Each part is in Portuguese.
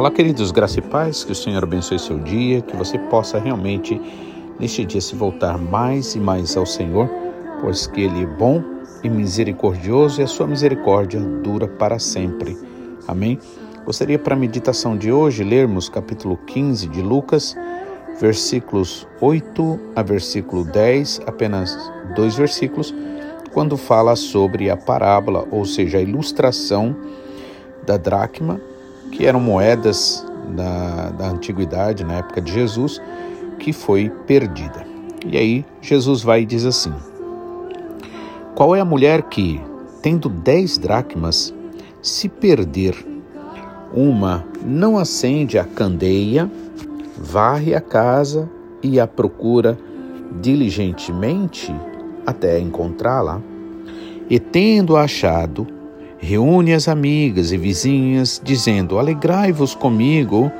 Olá, queridos, graça e paz, que o Senhor abençoe seu dia, que você possa realmente neste dia se voltar mais e mais ao Senhor, pois que Ele é bom e misericordioso e a sua misericórdia dura para sempre. Amém? Gostaria para a meditação de hoje lermos capítulo 15 de Lucas, versículos 8 a versículo 10, apenas dois versículos, quando fala sobre a parábola, ou seja, a ilustração da dracma, que eram moedas da, da antiguidade, na época de Jesus, que foi perdida. E aí Jesus vai e diz assim: Qual é a mulher que, tendo dez dracmas, se perder uma, não acende a candeia, varre a casa e a procura diligentemente até encontrá-la? E tendo achado, reúne as amigas e vizinhas, dizendo: Alegrai-vos comigo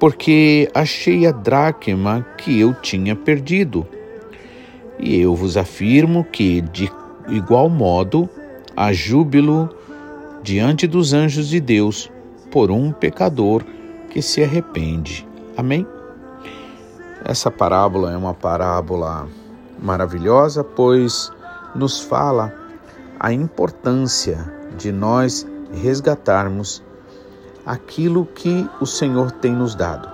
porque achei a dracma que eu tinha perdido. E eu vos afirmo que, de igual modo, há júbilo diante dos anjos de Deus por um pecador que se arrepende. Amém? Essa parábola é uma parábola maravilhosa, pois nos fala a importância de nós resgatarmos aquilo que o Senhor tem nos dado,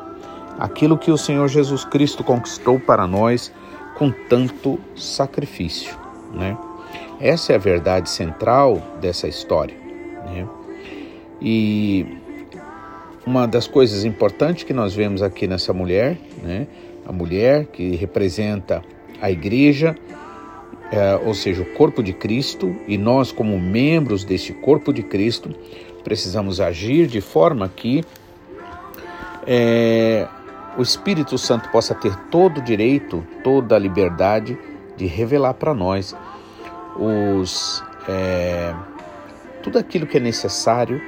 aquilo que o Senhor Jesus Cristo conquistou para nós com tanto sacrifício, né? Essa é a verdade central dessa história, né? E uma das coisas importantes que nós vemos aqui nessa mulher, né? A mulher que representa a igreja, é, ou seja, o corpo de Cristo, e nós, como membros desse corpo de Cristo, precisamos agir de forma que é, o Espírito Santo possa ter todo o direito, toda a liberdade de revelar para nós os, é, tudo aquilo que é necessário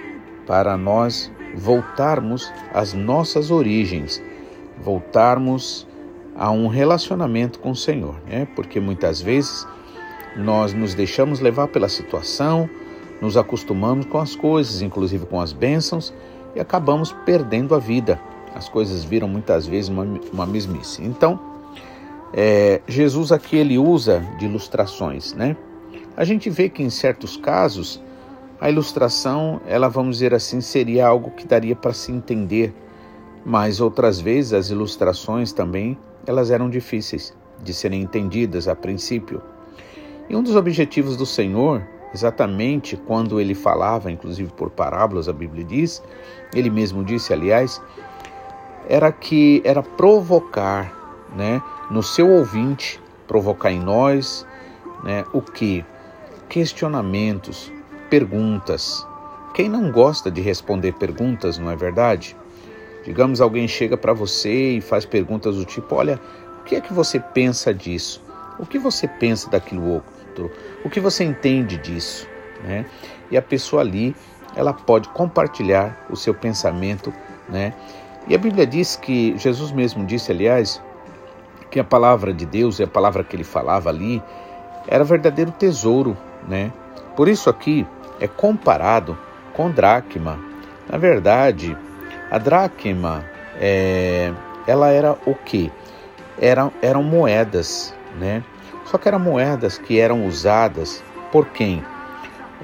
para nós voltarmos às nossas origens, voltarmos a um relacionamento com o Senhor, né? Porque muitas vezes nós nos deixamos levar pela situação, nos acostumamos com as coisas, inclusive com as bênçãos, e acabamos perdendo a vida. As coisas viram muitas vezes uma, uma mesmice. Então, é, Jesus aqui ele usa de ilustrações, né? A gente vê que em certos casos a ilustração, ela vamos dizer assim, seria algo que daria para se entender, mas outras vezes as ilustrações também elas eram difíceis de serem entendidas a princípio. E um dos objetivos do Senhor exatamente quando ele falava, inclusive por parábolas, a Bíblia diz, ele mesmo disse, aliás, era que era provocar, né, no seu ouvinte, provocar em nós, né, o que questionamentos, perguntas. Quem não gosta de responder perguntas, não é verdade? Digamos alguém chega para você e faz perguntas do tipo: "Olha, o que é que você pensa disso? O que você pensa daquilo outro?" o que você entende disso, né? E a pessoa ali, ela pode compartilhar o seu pensamento, né? E a Bíblia diz que Jesus mesmo disse, aliás, que a palavra de Deus e a palavra que ele falava ali era verdadeiro tesouro, né? Por isso aqui é comparado com dracma. Na verdade, a dracma é, ela era o que? Eram, eram moedas, né? Só que eram moedas que eram usadas por quem?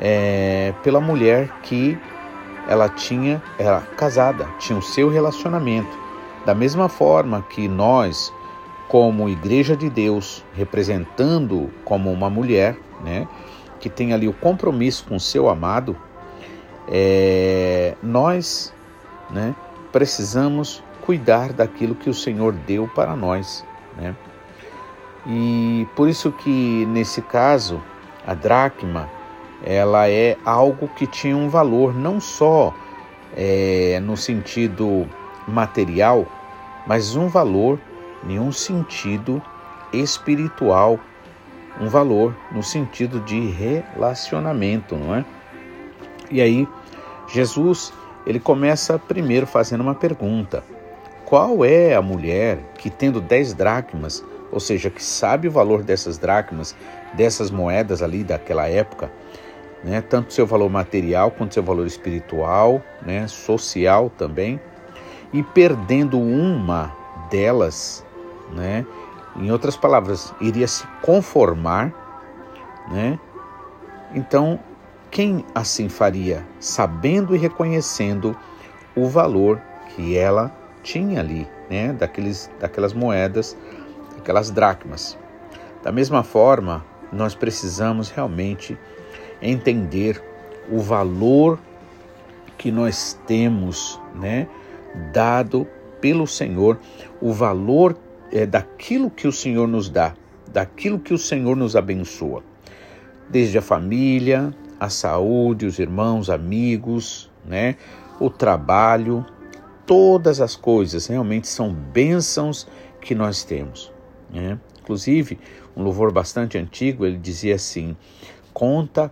É, pela mulher que ela tinha, era casada, tinha o seu relacionamento. Da mesma forma que nós, como Igreja de Deus, representando como uma mulher, né, que tem ali o compromisso com o seu amado, é, nós, né, precisamos cuidar daquilo que o Senhor deu para nós, né? E por isso que nesse caso a dracma ela é algo que tinha um valor não só é, no sentido material, mas um valor em um sentido espiritual, um valor no sentido de relacionamento, não é? E aí Jesus ele começa primeiro fazendo uma pergunta: qual é a mulher que, tendo dez dracmas, ou seja, que sabe o valor dessas dracmas, dessas moedas ali daquela época, né, tanto seu valor material quanto seu valor espiritual, né, social também, e perdendo uma delas, né, em outras palavras, iria se conformar, né? Então, quem assim faria, sabendo e reconhecendo o valor que ela tinha ali, né, daqueles, daquelas moedas, aquelas dracmas. Da mesma forma, nós precisamos realmente entender o valor que nós temos, né, dado pelo Senhor, o valor é, daquilo que o Senhor nos dá, daquilo que o Senhor nos abençoa, desde a família, a saúde, os irmãos, amigos, né, o trabalho, todas as coisas realmente são bênçãos que nós temos. Né? Inclusive, um louvor bastante antigo, ele dizia assim: conta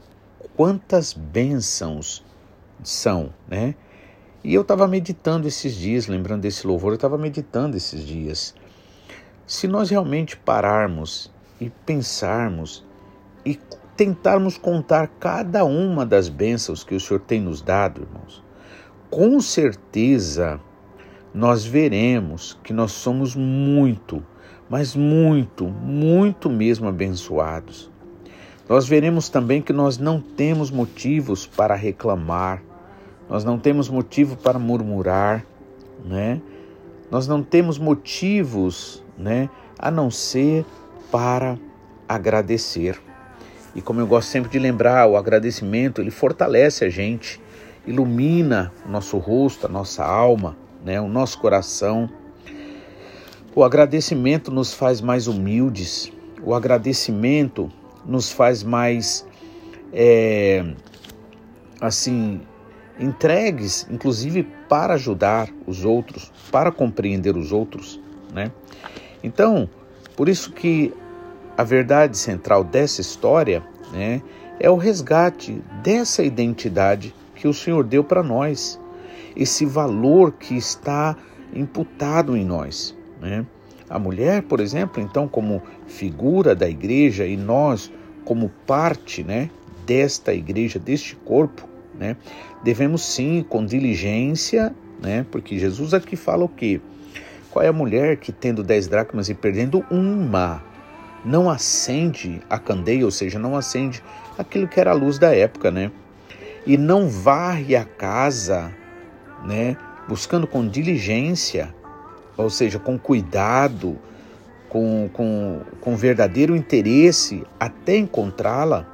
quantas bênçãos são, né? E eu estava meditando esses dias, lembrando desse louvor, eu estava meditando esses dias. Se nós realmente pararmos e pensarmos e tentarmos contar cada uma das bênçãos que o Senhor tem nos dado, irmãos, com certeza nós veremos que nós somos muito, mas muito, muito mesmo abençoados. Nós veremos também que nós não temos motivos para reclamar, nós não temos motivo para murmurar, né? Nós não temos motivos, né, a não ser para agradecer. E como eu gosto sempre de lembrar, o agradecimento, ele fortalece a gente, ilumina o nosso rosto, a nossa alma, né, o nosso coração. O agradecimento nos faz mais humildes, o agradecimento nos faz mais, é, assim, entregues, inclusive para ajudar os outros, para compreender os outros, né? Então, por isso que a verdade central dessa história, né, é o resgate dessa identidade que o Senhor deu para nós, esse valor que está imputado em nós, né? A mulher, por exemplo, então como figura da igreja e nós como parte, né, desta igreja, deste corpo, né? Devemos sim, com diligência, né? Porque Jesus aqui fala o quê? Qual é a mulher que tendo dez dracmas e perdendo uma, não acende a candeia, ou seja, não acende aquilo que era a luz da época, né? E não varre a casa, né? Buscando com diligência, ou seja, com cuidado, com, com, com verdadeiro interesse até encontrá-la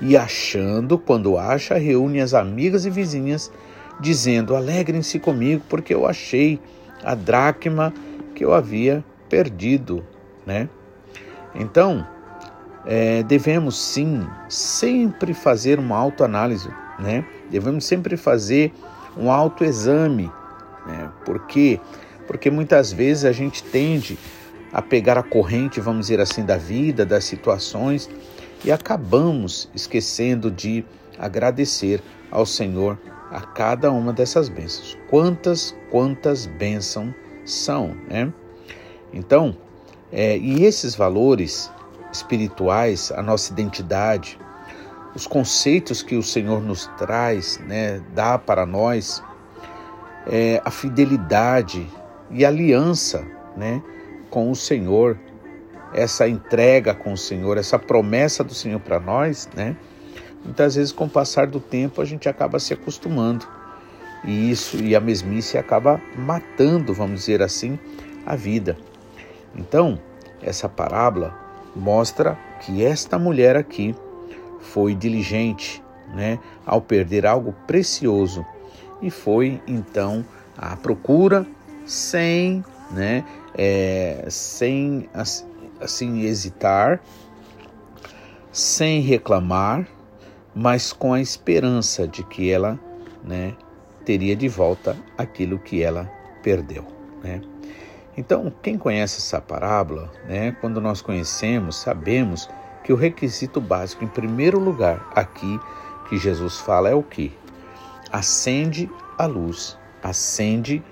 e achando, quando acha, reúne as amigas e vizinhas, dizendo: Alegrem-se comigo, porque eu achei a dracma que eu havia perdido, né? Então, é, devemos sim sempre fazer uma autoanálise, né? Devemos sempre fazer um autoexame, né? Por quê? Porque muitas vezes a gente tende a pegar a corrente, vamos dizer assim, da vida, das situações e acabamos esquecendo de agradecer ao Senhor a cada uma dessas bênçãos. Quantas, quantas bênçãos são, né? Então, é, e esses valores espirituais, a nossa identidade, os conceitos que o Senhor nos traz, né, dá para nós, é, a fidelidade e aliança, né, com o Senhor, essa entrega com o Senhor, essa promessa do Senhor para nós, né? Muitas vezes, com o passar do tempo, a gente acaba se acostumando. E isso e a mesmice acaba matando, vamos dizer assim, a vida. Então, essa parábola mostra que esta mulher aqui foi diligente, né, ao perder algo precioso e foi então à procura sem, né, é, sem assim hesitar, sem reclamar, mas com a esperança de que ela, né, teria de volta aquilo que ela perdeu, né? Então, quem conhece essa parábola, né, quando nós conhecemos, sabemos que o requisito básico, em primeiro lugar, aqui que Jesus fala é o que? acende a luz, acende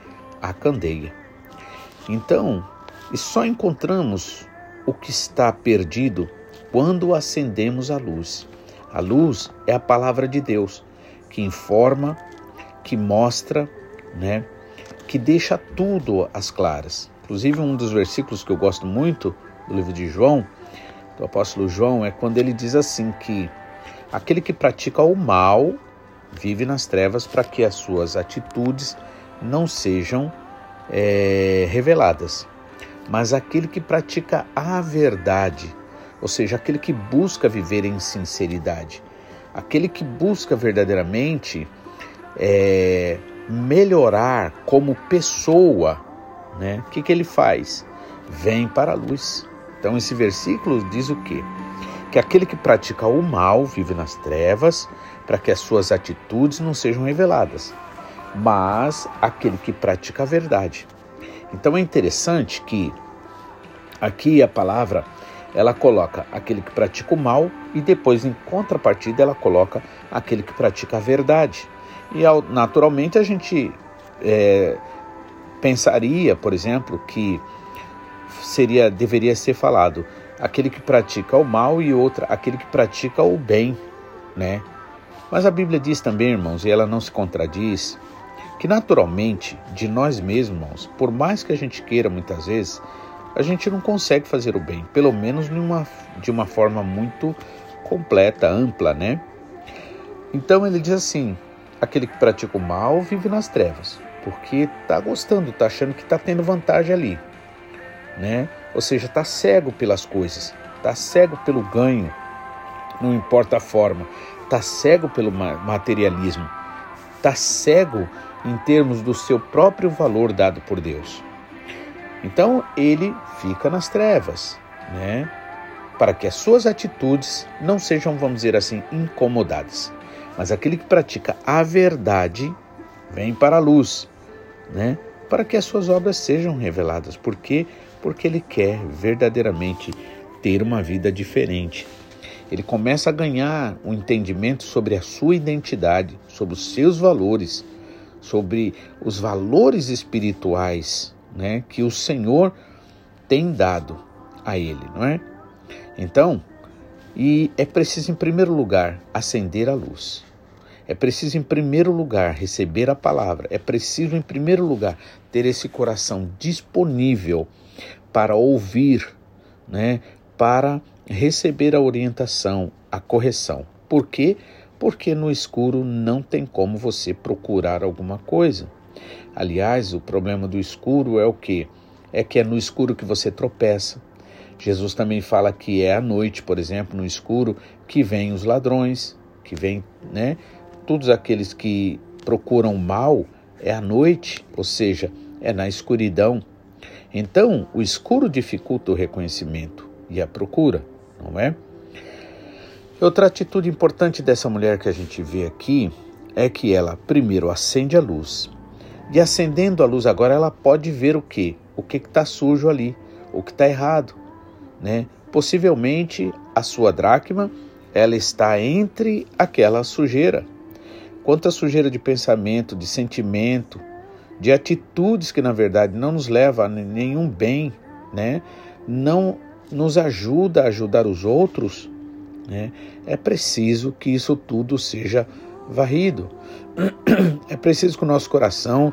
a candeia. Então, e só encontramos o que está perdido quando acendemos a luz. A luz é a palavra de Deus que informa, que mostra, né, que deixa tudo às claras. Inclusive um dos versículos que eu gosto muito do livro de João, do apóstolo João, é quando ele diz assim que aquele que pratica o mal vive nas trevas para que as suas atitudes não sejam é, reveladas. Mas aquele que pratica a verdade, ou seja, aquele que busca viver em sinceridade, aquele que busca verdadeiramente é, melhorar como pessoa, né? O que, que ele faz? Vem para a luz. Então esse versículo diz o quê? Que aquele que pratica o mal vive nas trevas, para que as suas atitudes não sejam reveladas, mas aquele que pratica a verdade. Então é interessante que aqui a palavra ela coloca aquele que pratica o mal e depois em contrapartida ela coloca aquele que pratica a verdade. E naturalmente a gente é, pensaria, por exemplo, que seria deveria ser falado aquele que pratica o mal e outra aquele que pratica o bem, né? Mas a Bíblia diz também, irmãos, e ela não se contradiz, que naturalmente de nós mesmos, irmãos, por mais que a gente queira muitas vezes, a gente não consegue fazer o bem, pelo menos numa, de uma forma muito completa, ampla, né? Então ele diz assim: aquele que pratica o mal vive nas trevas, porque está gostando, está achando que está tendo vantagem ali, né? Ou seja, está cego pelas coisas, está cego pelo ganho, não importa a forma, está cego pelo materialismo, está cego em termos do seu próprio valor dado por Deus. Então ele fica nas trevas, né? Para que as suas atitudes não sejam, vamos dizer assim, incomodadas. Mas aquele que pratica a verdade vem para a luz, né? Para que as suas obras sejam reveladas. Por quê? Porque ele quer verdadeiramente ter uma vida diferente. Ele começa a ganhar um entendimento sobre a sua identidade, sobre os seus valores, sobre os valores espirituais, né, que o Senhor tem dado a ele, não é? Então, e é preciso em primeiro lugar acender a luz. É preciso, em primeiro lugar, receber a palavra. É preciso, em primeiro lugar, ter esse coração disponível para ouvir, né? para receber a orientação, a correção. Por quê? Porque no escuro não tem como você procurar alguma coisa. Aliás, o problema do escuro é o que? É que é no escuro que você tropeça. Jesus também fala que é à noite, por exemplo, no escuro, que vêm os ladrões, que vêm, né? Todos aqueles que procuram mal é à noite, ou seja, é na escuridão. Então, o escuro dificulta o reconhecimento e a procura, não é? Outra atitude importante dessa mulher que a gente vê aqui é que ela primeiro acende a luz. E acendendo a luz agora, ela pode ver o que? O que está sujo ali, o que está errado, né? Possivelmente a sua dracma ela está entre aquela sujeira quanta sujeira de pensamento, de sentimento, de atitudes que na verdade não nos leva a nenhum bem, né? Não nos ajuda a ajudar os outros, né? É preciso que isso tudo seja varrido. É preciso que o nosso coração,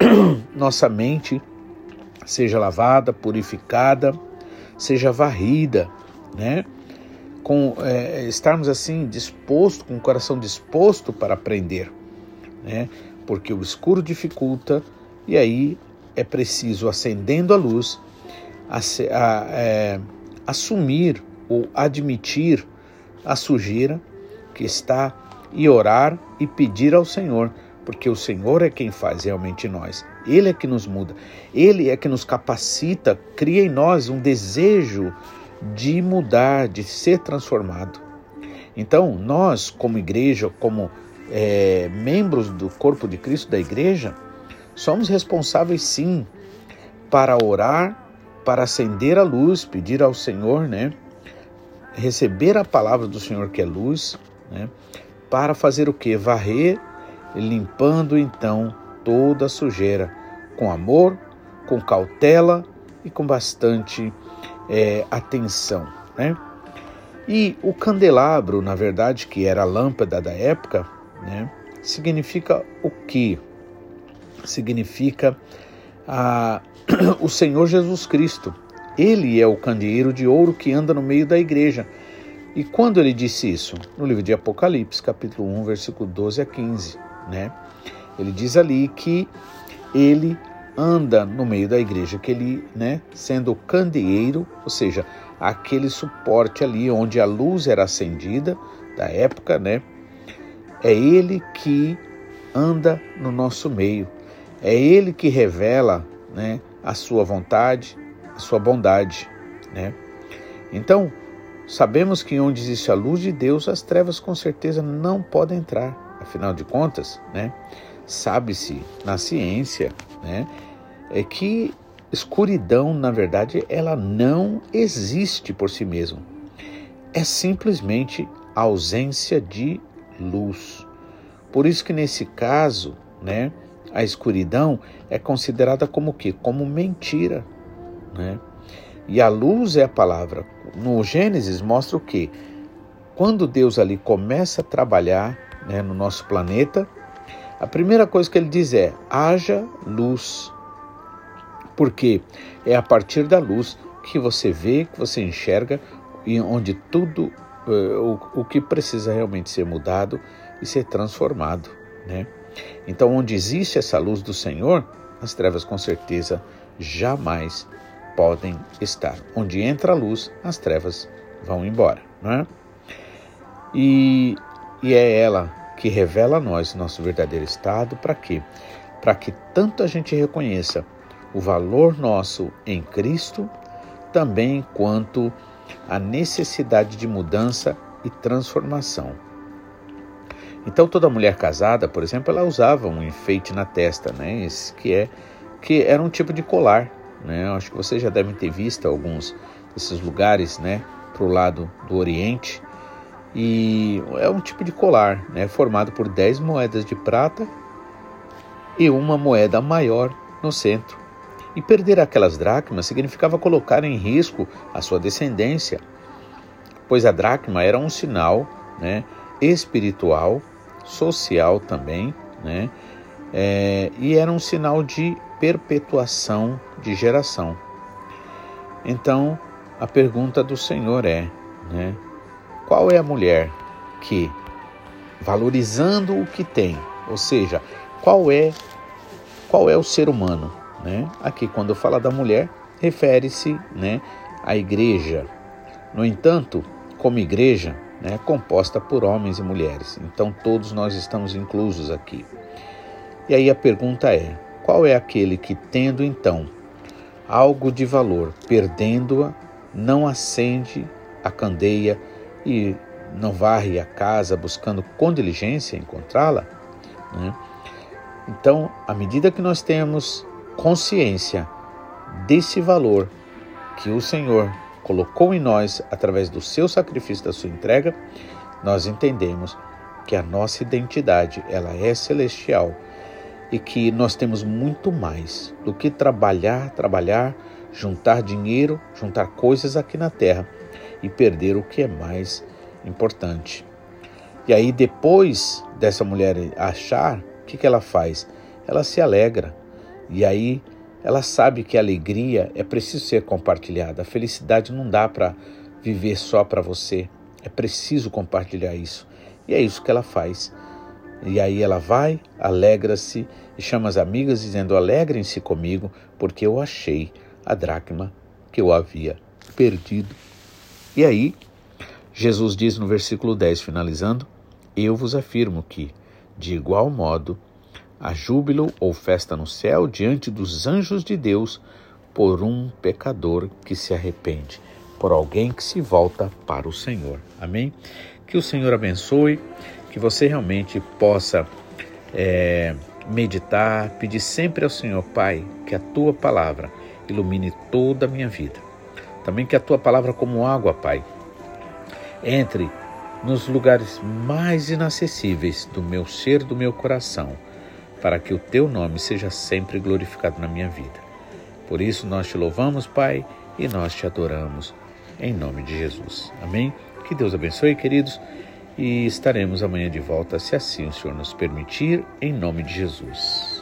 nossa mente seja lavada, purificada, seja varrida, né? Com é, estarmos assim disposto, com o coração disposto para aprender, né? Porque o escuro dificulta e aí é preciso acendendo a luz a, a, é, assumir ou admitir a sujeira que está e orar e pedir ao Senhor, porque o Senhor é quem faz realmente nós. Ele é que nos muda, ele é que nos capacita, cria em nós um desejo de mudar, de ser transformado. Então, nós, como igreja, como é, membros do corpo de Cristo da igreja, somos responsáveis sim para orar, para acender a luz, pedir ao Senhor, né? Receber a palavra do Senhor que é luz, né? Para fazer o que? Varrer limpando então toda a sujeira com amor, com cautela e com bastante é, atenção. Né? E o candelabro, na verdade, que era a lâmpada da época, né, significa o que? Significa a, o Senhor Jesus Cristo. Ele é o candeeiro de ouro que anda no meio da igreja. E quando ele disse isso? No livro de Apocalipse, capítulo 1, versículo 12 a 15, né? Ele diz ali que ele anda no meio da igreja, que ele, né, sendo o candeeiro, ou seja, aquele suporte ali onde a luz era acendida da época, né? É ele que anda no nosso meio. É ele que revela, né, a sua vontade, a sua bondade, né? Então, sabemos que onde existe a luz de Deus, as trevas com certeza não podem entrar. Afinal de contas, né? Sabe-se na ciência, né, é que escuridão, na verdade, ela não existe por si mesma. É simplesmente ausência de luz. Por isso que nesse caso, né, a escuridão é considerada como o quê? Como mentira, né? E a luz é a palavra. No Gênesis mostra o quê? Quando Deus ali começa a trabalhar né, no nosso planeta, a primeira coisa que ele diz é: haja luz. Porque é a partir da luz que você vê, que você enxerga e onde tudo uh, o, o que precisa realmente ser mudado e ser transformado, né? Então, onde existe essa luz do Senhor, as trevas com certeza jamais podem estar. Onde entra a luz, as trevas vão embora, não é? E, e é ela que revela a nós nosso verdadeiro estado, para quê? Para que tanto a gente reconheça o valor nosso em Cristo, também quanto a necessidade de mudança e transformação. Então toda mulher casada, por exemplo, ela usava um enfeite na testa, né? Esse que é que era um tipo de colar, né? Eu acho que vocês já devem ter visto alguns desses lugares, né, para o lado do Oriente. E é um tipo de colar, né, formado por 10 moedas de prata e uma moeda maior no centro. E perder aquelas dracmas significava colocar em risco a sua descendência, pois a dracma era um sinal né, espiritual, social também, né, é, e era um sinal de perpetuação de geração. Então, a pergunta do Senhor é, né, qual é a mulher que, valorizando o que tem, ou seja, qual é qual é o ser humano, né? Aqui quando fala da mulher, refere-se, né, à igreja. No entanto, como igreja, né, composta por homens e mulheres. Então todos nós estamos inclusos aqui. E aí a pergunta é: qual é aquele que, tendo então algo de valor, perdendo-a, não acende a candeia e não varre a casa buscando com diligência encontrá-la? Né? Então, à medida que nós temos consciência desse valor que o Senhor colocou em nós através do seu sacrifício, da sua entrega, nós entendemos que a nossa identidade ela é celestial e que nós temos muito mais do que trabalhar, trabalhar, juntar dinheiro, juntar coisas aqui na terra e perder o que é mais importante. E aí, depois dessa mulher achar, o que, que ela faz? Ela se alegra. E aí, ela sabe que a alegria é preciso ser compartilhada. A felicidade não dá para viver só para você. É preciso compartilhar isso. E é isso que ela faz. E aí ela vai, alegra-se e chama as amigas, dizendo: Alegrem-se comigo, porque eu achei a dracma que eu havia perdido. E aí, Jesus diz no versículo 10, finalizando: Eu vos afirmo que, de igual modo, há júbilo ou festa no céu diante dos anjos de Deus por um pecador que se arrepende, por alguém que se volta para o Senhor. Amém? Que o Senhor abençoe que você realmente possa é, meditar, pedir sempre ao Senhor, Pai, que a tua palavra ilumine toda a minha vida. Também que a tua palavra, como água, Pai, entre nos lugares mais inacessíveis do meu ser, do meu coração, para que o teu nome seja sempre glorificado na minha vida. Por isso nós te louvamos, Pai, e nós te adoramos, em nome de Jesus. Amém? Que Deus abençoe, queridos, e estaremos amanhã de volta, se assim o Senhor nos permitir, em nome de Jesus.